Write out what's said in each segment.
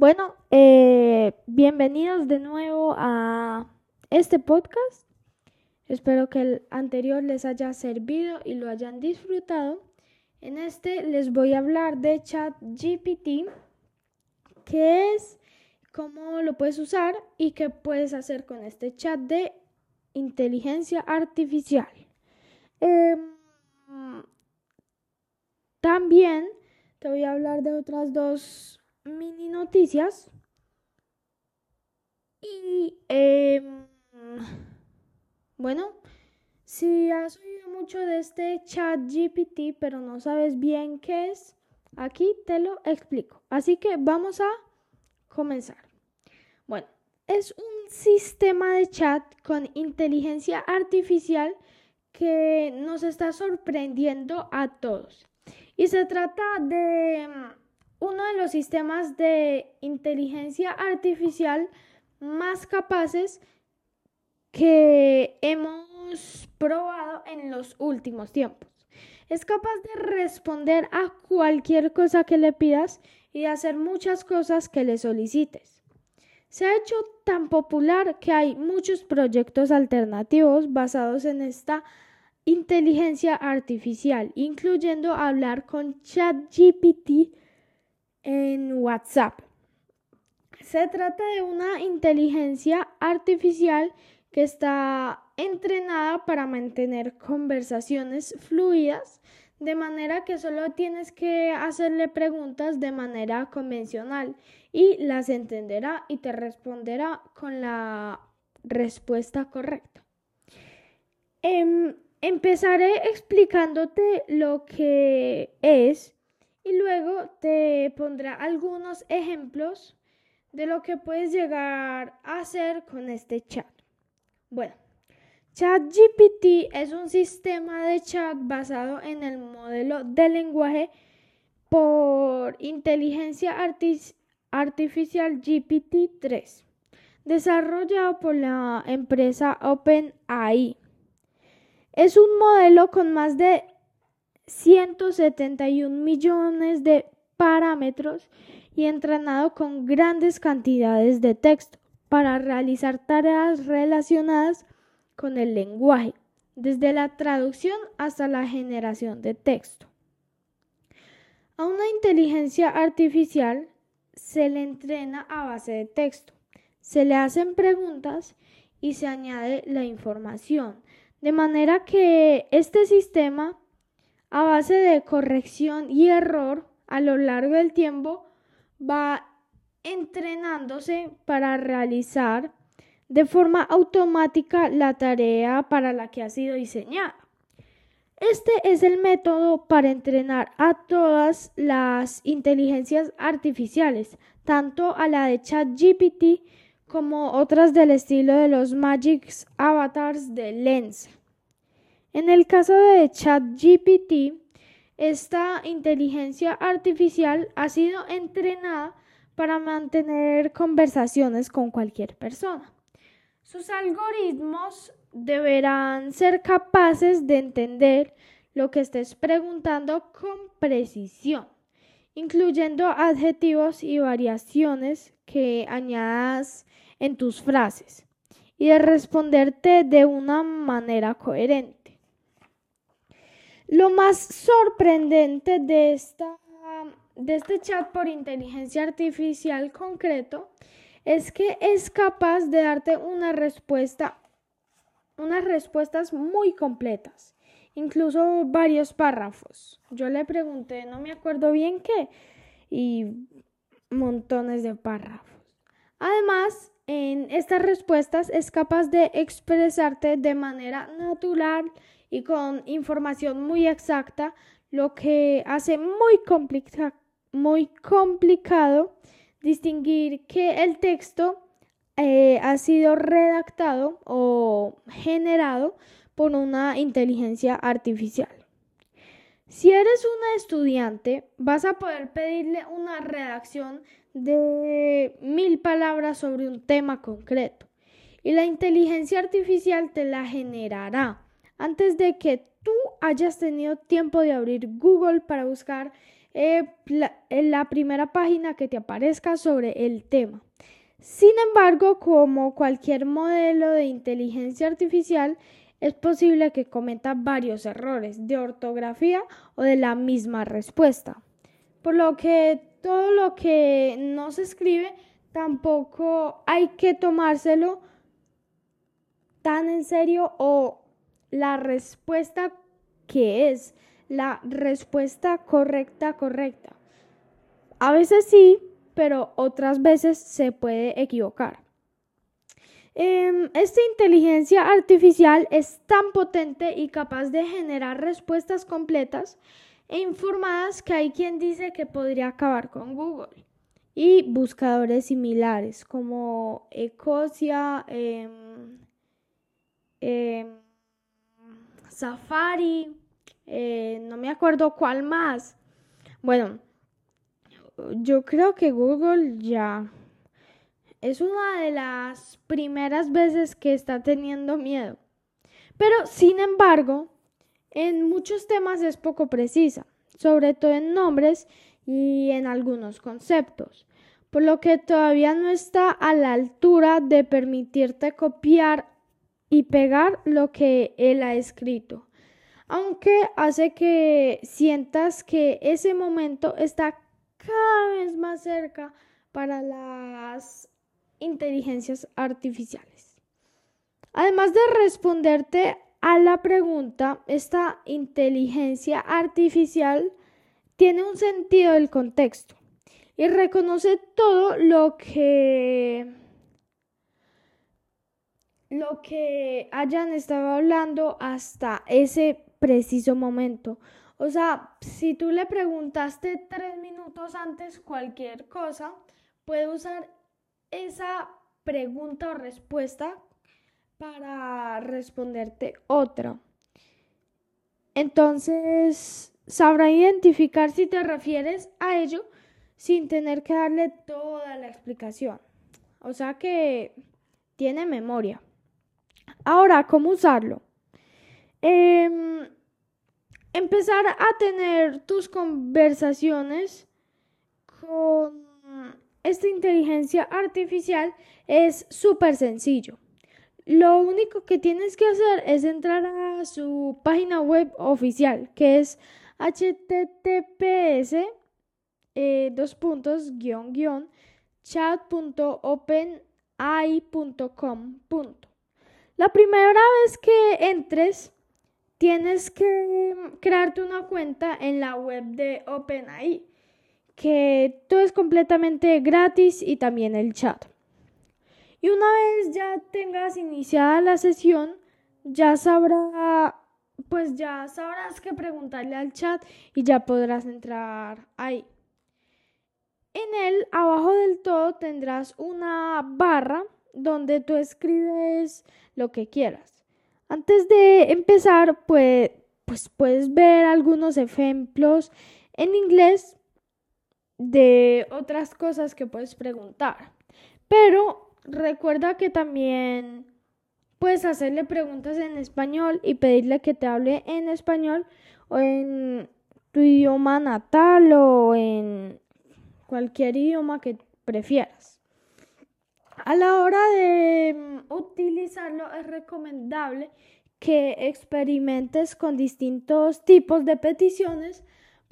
Bueno, eh, bienvenidos de nuevo a este podcast. Espero que el anterior les haya servido y lo hayan disfrutado. En este les voy a hablar de ChatGPT, qué es, cómo lo puedes usar y qué puedes hacer con este chat de inteligencia artificial. Em, también te voy a hablar de otras dos mini noticias. Y em, bueno, si has oído mucho de este chat GPT, pero no sabes bien qué es, aquí te lo explico. Así que vamos a comenzar. Bueno, es un sistema de chat con inteligencia artificial que nos está sorprendiendo a todos. Y se trata de mm, uno de los sistemas de inteligencia artificial más capaces que hemos probado en los últimos tiempos. Es capaz de responder a cualquier cosa que le pidas y de hacer muchas cosas que le solicites. Se ha hecho tan popular que hay muchos proyectos alternativos basados en esta inteligencia artificial, incluyendo hablar con ChatGPT en WhatsApp. Se trata de una inteligencia artificial que está entrenada para mantener conversaciones fluidas, de manera que solo tienes que hacerle preguntas de manera convencional y las entenderá y te responderá con la respuesta correcta. Em, Empezaré explicándote lo que es y luego te pondré algunos ejemplos de lo que puedes llegar a hacer con este chat. Bueno, ChatGPT es un sistema de chat basado en el modelo de lenguaje por inteligencia artificial GPT-3, desarrollado por la empresa OpenAI. Es un modelo con más de 171 millones de parámetros y entrenado con grandes cantidades de texto para realizar tareas relacionadas con el lenguaje, desde la traducción hasta la generación de texto. A una inteligencia artificial se le entrena a base de texto, se le hacen preguntas y se añade la información de manera que este sistema, a base de corrección y error a lo largo del tiempo, va entrenándose para realizar de forma automática la tarea para la que ha sido diseñada. Este es el método para entrenar a todas las inteligencias artificiales, tanto a la de ChatGPT como otras del estilo de los Magic Avatars de Lens. En el caso de ChatGPT, esta inteligencia artificial ha sido entrenada para mantener conversaciones con cualquier persona. Sus algoritmos deberán ser capaces de entender lo que estés preguntando con precisión, incluyendo adjetivos y variaciones que añadas en tus frases y de responderte de una manera coherente. Lo más sorprendente de, esta, de este chat por inteligencia artificial concreto es que es capaz de darte una respuesta, unas respuestas muy completas, incluso varios párrafos. Yo le pregunté, no me acuerdo bien qué, y montones de párrafos. Además, en estas respuestas es capaz de expresarte de manera natural y con información muy exacta, lo que hace muy, complicado distinguir que el texto eh, ha sido redactado o generado por una inteligencia artificial. Si eres un estudiante, vas a poder pedirle una redacción de mil palabras sobre un tema concreto y la inteligencia artificial te la generará antes de que tú hayas tenido tiempo de abrir Google para buscar eh, en la primera página que te aparezca sobre el tema. Sin embargo, como cualquier modelo de inteligencia artificial, es posible que cometa varios errores de ortografía o de la misma respuesta. Por lo que todo lo que no se escribe tampoco hay que tomárselo tan en serio o la respuesta que es la respuesta correcta correcta. A veces sí, pero otras veces se puede equivocar. Em, esta inteligencia artificial es tan potente y capaz de generar respuestas completas e informadas que hay quien dice que podría acabar con Google y buscadores similares como Ecosia, em, em, Safari, eh, no me acuerdo cuál más. Bueno, yo creo que Google ya es una de las primeras veces que está teniendo miedo. Pero, sin embargo, en muchos temas es poco precisa, sobre todo en nombres y en algunos conceptos, por lo que todavía no está a la altura de permitirte copiar y pegar lo que él ha escrito, aunque hace que sientas que ese momento está cada vez más cerca para las inteligencias artificiales. Además de responderte a la pregunta, esta inteligencia artificial tiene un sentido del contexto y reconoce todo lo que lo que hayan estado hablando hasta ese preciso momento. O sea, si tú le preguntaste tres minutos antes cualquier cosa, puede usar esa pregunta o respuesta para responderte otra. Entonces, sabrá identificar si te refieres a ello sin tener que darle toda la explicación. O sea que tiene memoria. Ahora, ¿cómo usarlo? Em, empezar a tener tus conversaciones con esta inteligencia artificial es súper sencillo. Lo único que tienes que hacer es entrar a su página web oficial, que es https eh, dos puntos guion guion chat.openai.com. La primera vez que entres, tienes que crearte una cuenta en la web de OpenAI que todo es completamente gratis y también el chat. Y una vez ya tengas iniciada la sesión, ya sabrá, pues ya sabrás que preguntarle al chat y ya podrás entrar ahí. En él, abajo del todo, tendrás una barra donde tú escribes lo que quieras. Antes de empezar, pues, pues puedes ver algunos ejemplos en inglés de otras cosas que puedes preguntar. Pero recuerda que también puedes hacerle preguntas en español y pedirle que te hable en español o en tu idioma natal o en cualquier idioma que prefieras. A la hora de mm, utilizarlo es recomendable que experimentes con distintos tipos de peticiones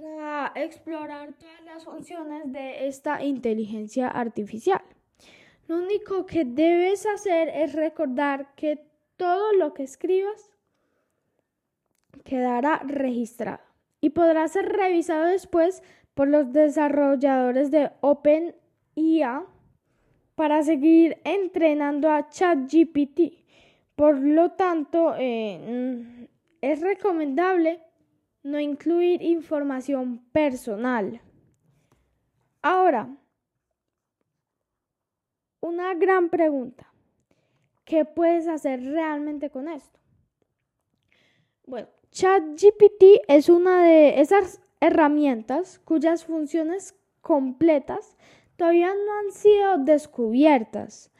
para explorar todas las funciones de esta inteligencia artificial. Lo único que debes hacer es recordar que todo lo que escribas quedará registrado y podrá ser revisado después por los desarrolladores de OpenIA para seguir entrenando a ChatGPT. Por lo tanto, eh, es recomendable no incluir información personal. Ahora, una gran pregunta. ¿Qué puedes hacer realmente con esto? Bueno, ChatGPT es una de esas herramientas cuyas funciones completas todavía no han sido descubiertas,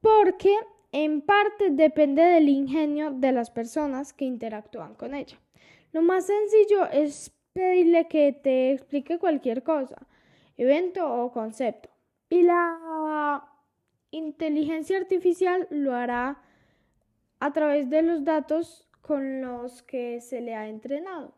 porque en parte depende del ingenio de las personas que interactúan con ella. Lo más sencillo es pedirle que te explique cualquier cosa, evento o concepto. Y la inteligencia artificial lo hará a través de los datos con los que se le ha entrenado.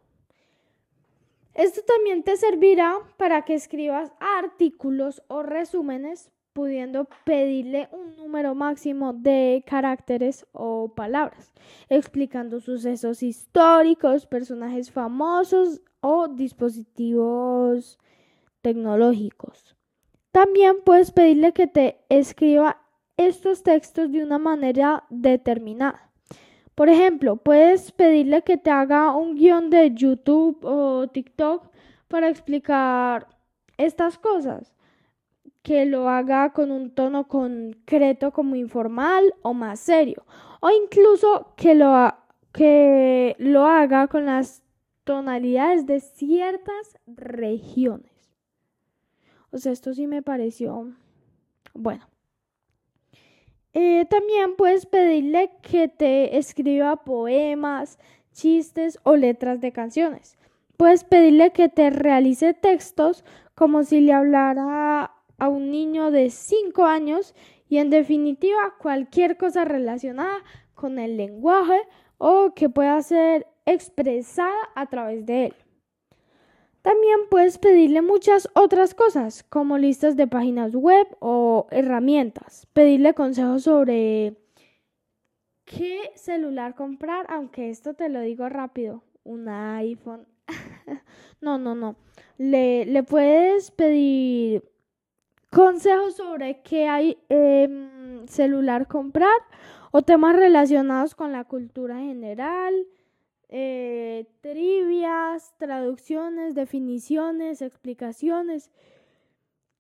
Esto también te servirá para que escribas artículos o resúmenes pudiendo pedirle un número máximo de caracteres o palabras, explicando sucesos históricos, personajes famosos o dispositivos tecnológicos. También puedes pedirle que te escriba estos textos de una manera determinada. Por ejemplo, puedes pedirle que te haga un guion de YouTube o TikTok para explicar estas cosas que lo haga con un tono concreto como informal o más serio, o incluso que lo, que lo haga con las tonalidades de ciertas regiones. O sea, esto sí me pareció bueno. Eh, también puedes pedirle que te escriba poemas, chistes o letras de canciones. Puedes pedirle que te realice textos como si le hablara a un niño de 5 años y en definitiva cualquier cosa relacionada con el lenguaje o que pueda ser expresada a través de él. También puedes pedirle muchas otras cosas, como listas de páginas web o herramientas. Pedirle consejos sobre qué celular comprar, aunque esto te lo digo rápido, un iPhone. no, no, no. Le, puedes pedir consejos sobre qué hay em, celular comprar o temas relacionados con la cultura general, eh, trivias, traducciones, definiciones, explicaciones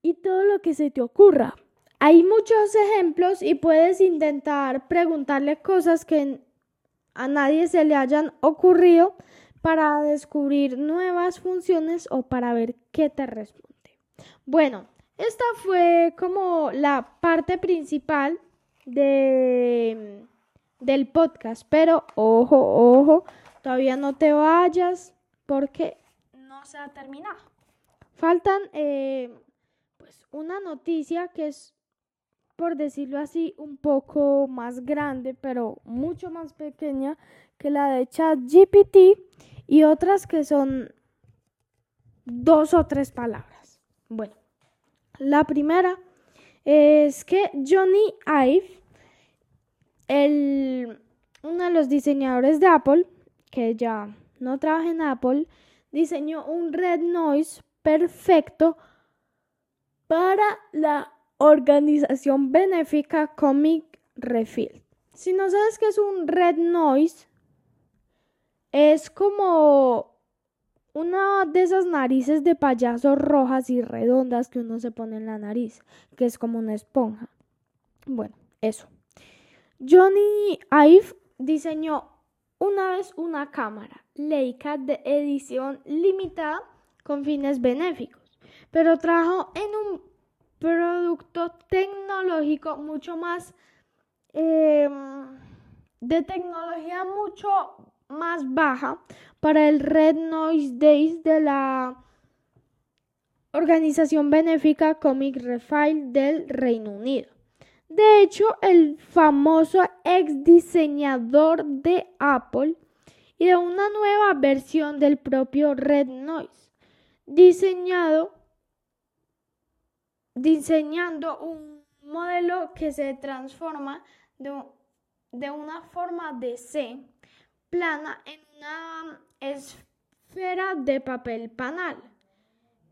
y todo lo que se te ocurra. Hay muchos ejemplos y puedes intentar preguntarle cosas que a nadie se le hayan ocurrido para descubrir nuevas funciones o para ver qué te responde. Bueno, esta fue como la parte principal de, del podcast, pero ojo, ojo, todavía no te vayas porque no se ha terminado. Faltan eh, pues una noticia que es, por decirlo así, un poco más grande, pero mucho más pequeña que la de ChatGPT y otras que son dos o tres palabras. Bueno, la primera es que Johnny Ive, el, uno de los diseñadores de Apple, que ya no trabaja en Apple, diseñó un red noise perfecto para la organización benéfica Comic Refill. Si no sabes qué es un red noise, es como una de esas narices de payaso rojas y redondas que uno se pone en la nariz, que es como una esponja. Bueno, eso. Johnny Ive diseñó una vez una cámara Leica de edición limitada con fines benéficos, pero trabajó en un producto tecnológico mucho más em, de tecnología mucho más baja para el Red Noise Days de la organización benéfica Comic Refile del Reino Unido. De hecho, el famoso ex diseñador de Apple y de una nueva versión del propio Red Noise, diseñado, diseñando un modelo que se transforma de, una forma de C plana en una esfera de papel panal.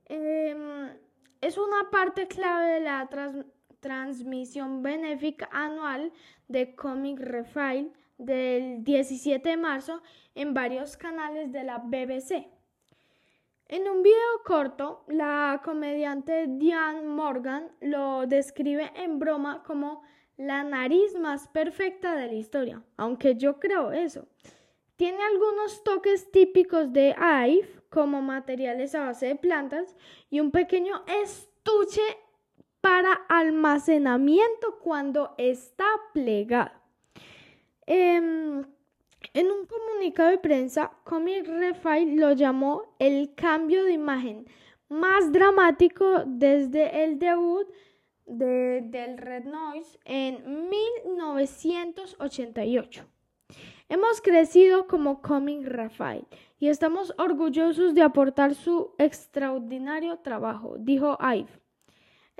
Em, es una parte clave de la transmisión benéfica anual de Comic Refile del 17 de marzo en varios canales de la BBC. En un video corto, la comediante Diane Morgan lo describe en broma como la nariz más perfecta de la historia, aunque yo creo eso. Tiene algunos toques típicos de Ive, como materiales a base de plantas, y un pequeño estuche para almacenamiento cuando está plegado. Em, En un comunicado de prensa, Comic Refile lo llamó el cambio de imagen más dramático desde el debut de, del Red Noise en 1988. Hemos crecido como Comic Rafael y estamos orgullosos de aportar su extraordinario trabajo, dijo Ive.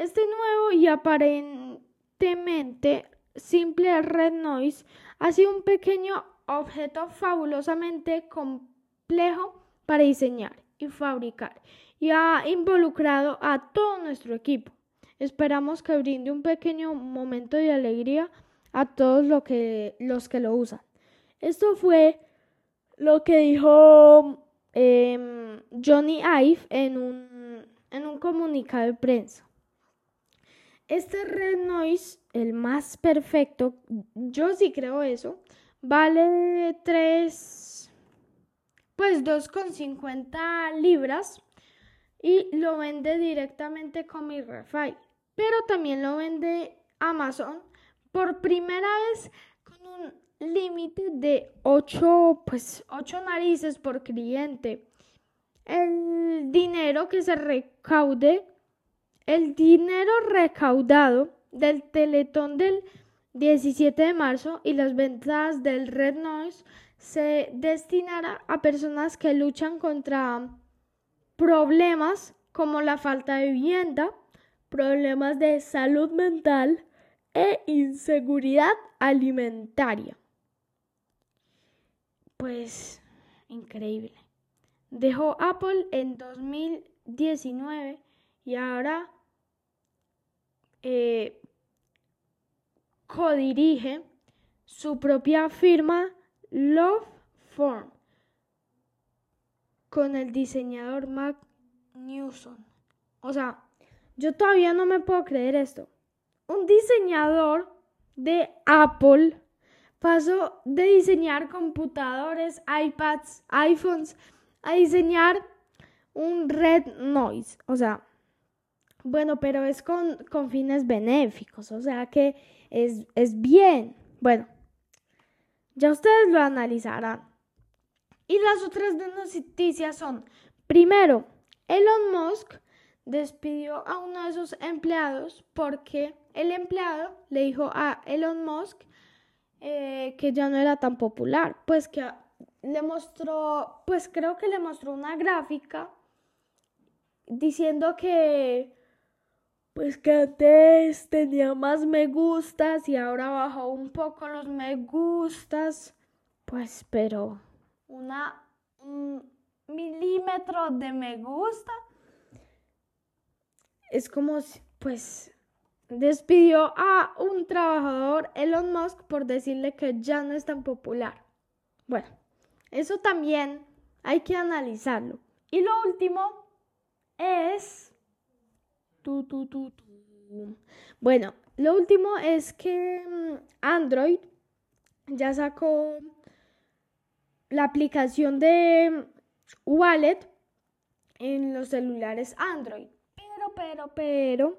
Este nuevo y aparentemente simple Red Noise ha sido un pequeño objeto fabulosamente complejo para diseñar y fabricar y ha involucrado a todo nuestro equipo. Esperamos que brinde un pequeño momento de alegría a todos los que, lo usan. Esto fue lo que dijo em, Johnny Ive en un comunicado de prensa. Este Red Noise, el más perfecto, yo sí creo eso, vale 3, pues 2,50 libras y lo vende directamente con mi Rafael. Pero también lo vende Amazon por primera vez con un límite de 8, pues 8 narices por cliente. El dinero que se recaude, el dinero recaudado del teletón del 17 de marzo y las ventas del Red Noise se destinará a personas que luchan contra problemas como la falta de vivienda, problemas de salud mental e inseguridad alimentaria. Pues increíble. Dejó Apple en 2019 y ahora eh, codirige su propia firma Love Form con el diseñador Mac Newson. O sea, yo todavía no me puedo creer esto. Un diseñador de Apple Paso de diseñar computadores, iPads, iPhones, a diseñar un red noise. O sea, bueno, pero es con, fines benéficos, o sea que es, es bien. Bueno, ya ustedes lo analizarán. Y las otras noticias son, primero, Elon Musk despidió a uno de sus empleados porque el empleado le dijo a Elon Musk eh, que ya no era tan popular, pues que le mostró, pues creo que le mostró una gráfica diciendo que pues que antes tenía más me gustas y ahora bajó un poco los me gustas, pues pero una un milímetro de me gusta es como pues despidió a un trabajador, Elon Musk, por decirle que ya no es tan popular. Bueno, eso también hay que analizarlo. Y lo último es... Bueno, lo último es que mm, Android ya sacó la aplicación de Wallet en los celulares Android. Pero, pero, pero,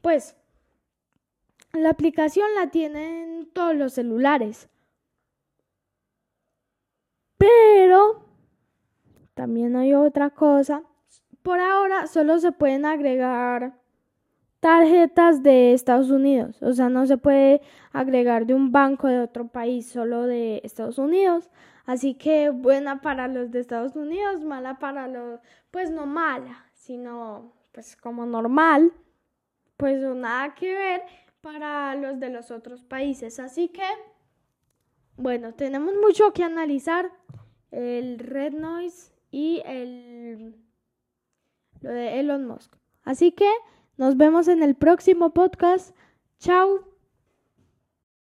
pues la aplicación la tienen todos los celulares. Pero también hay otra cosa. Por ahora solo se pueden agregar tarjetas de Estados Unidos. O sea, no se puede agregar de un banco de otro país, solo de Estados Unidos. Así que buena para los de Estados Unidos, mala para los, pues no mala, sino pues como normal. Pues nada que ver para los de los otros países. Así que, bueno, tenemos mucho que analizar. El Red Noise y el lo de Elon Musk. Así que nos vemos en el próximo podcast. Chao.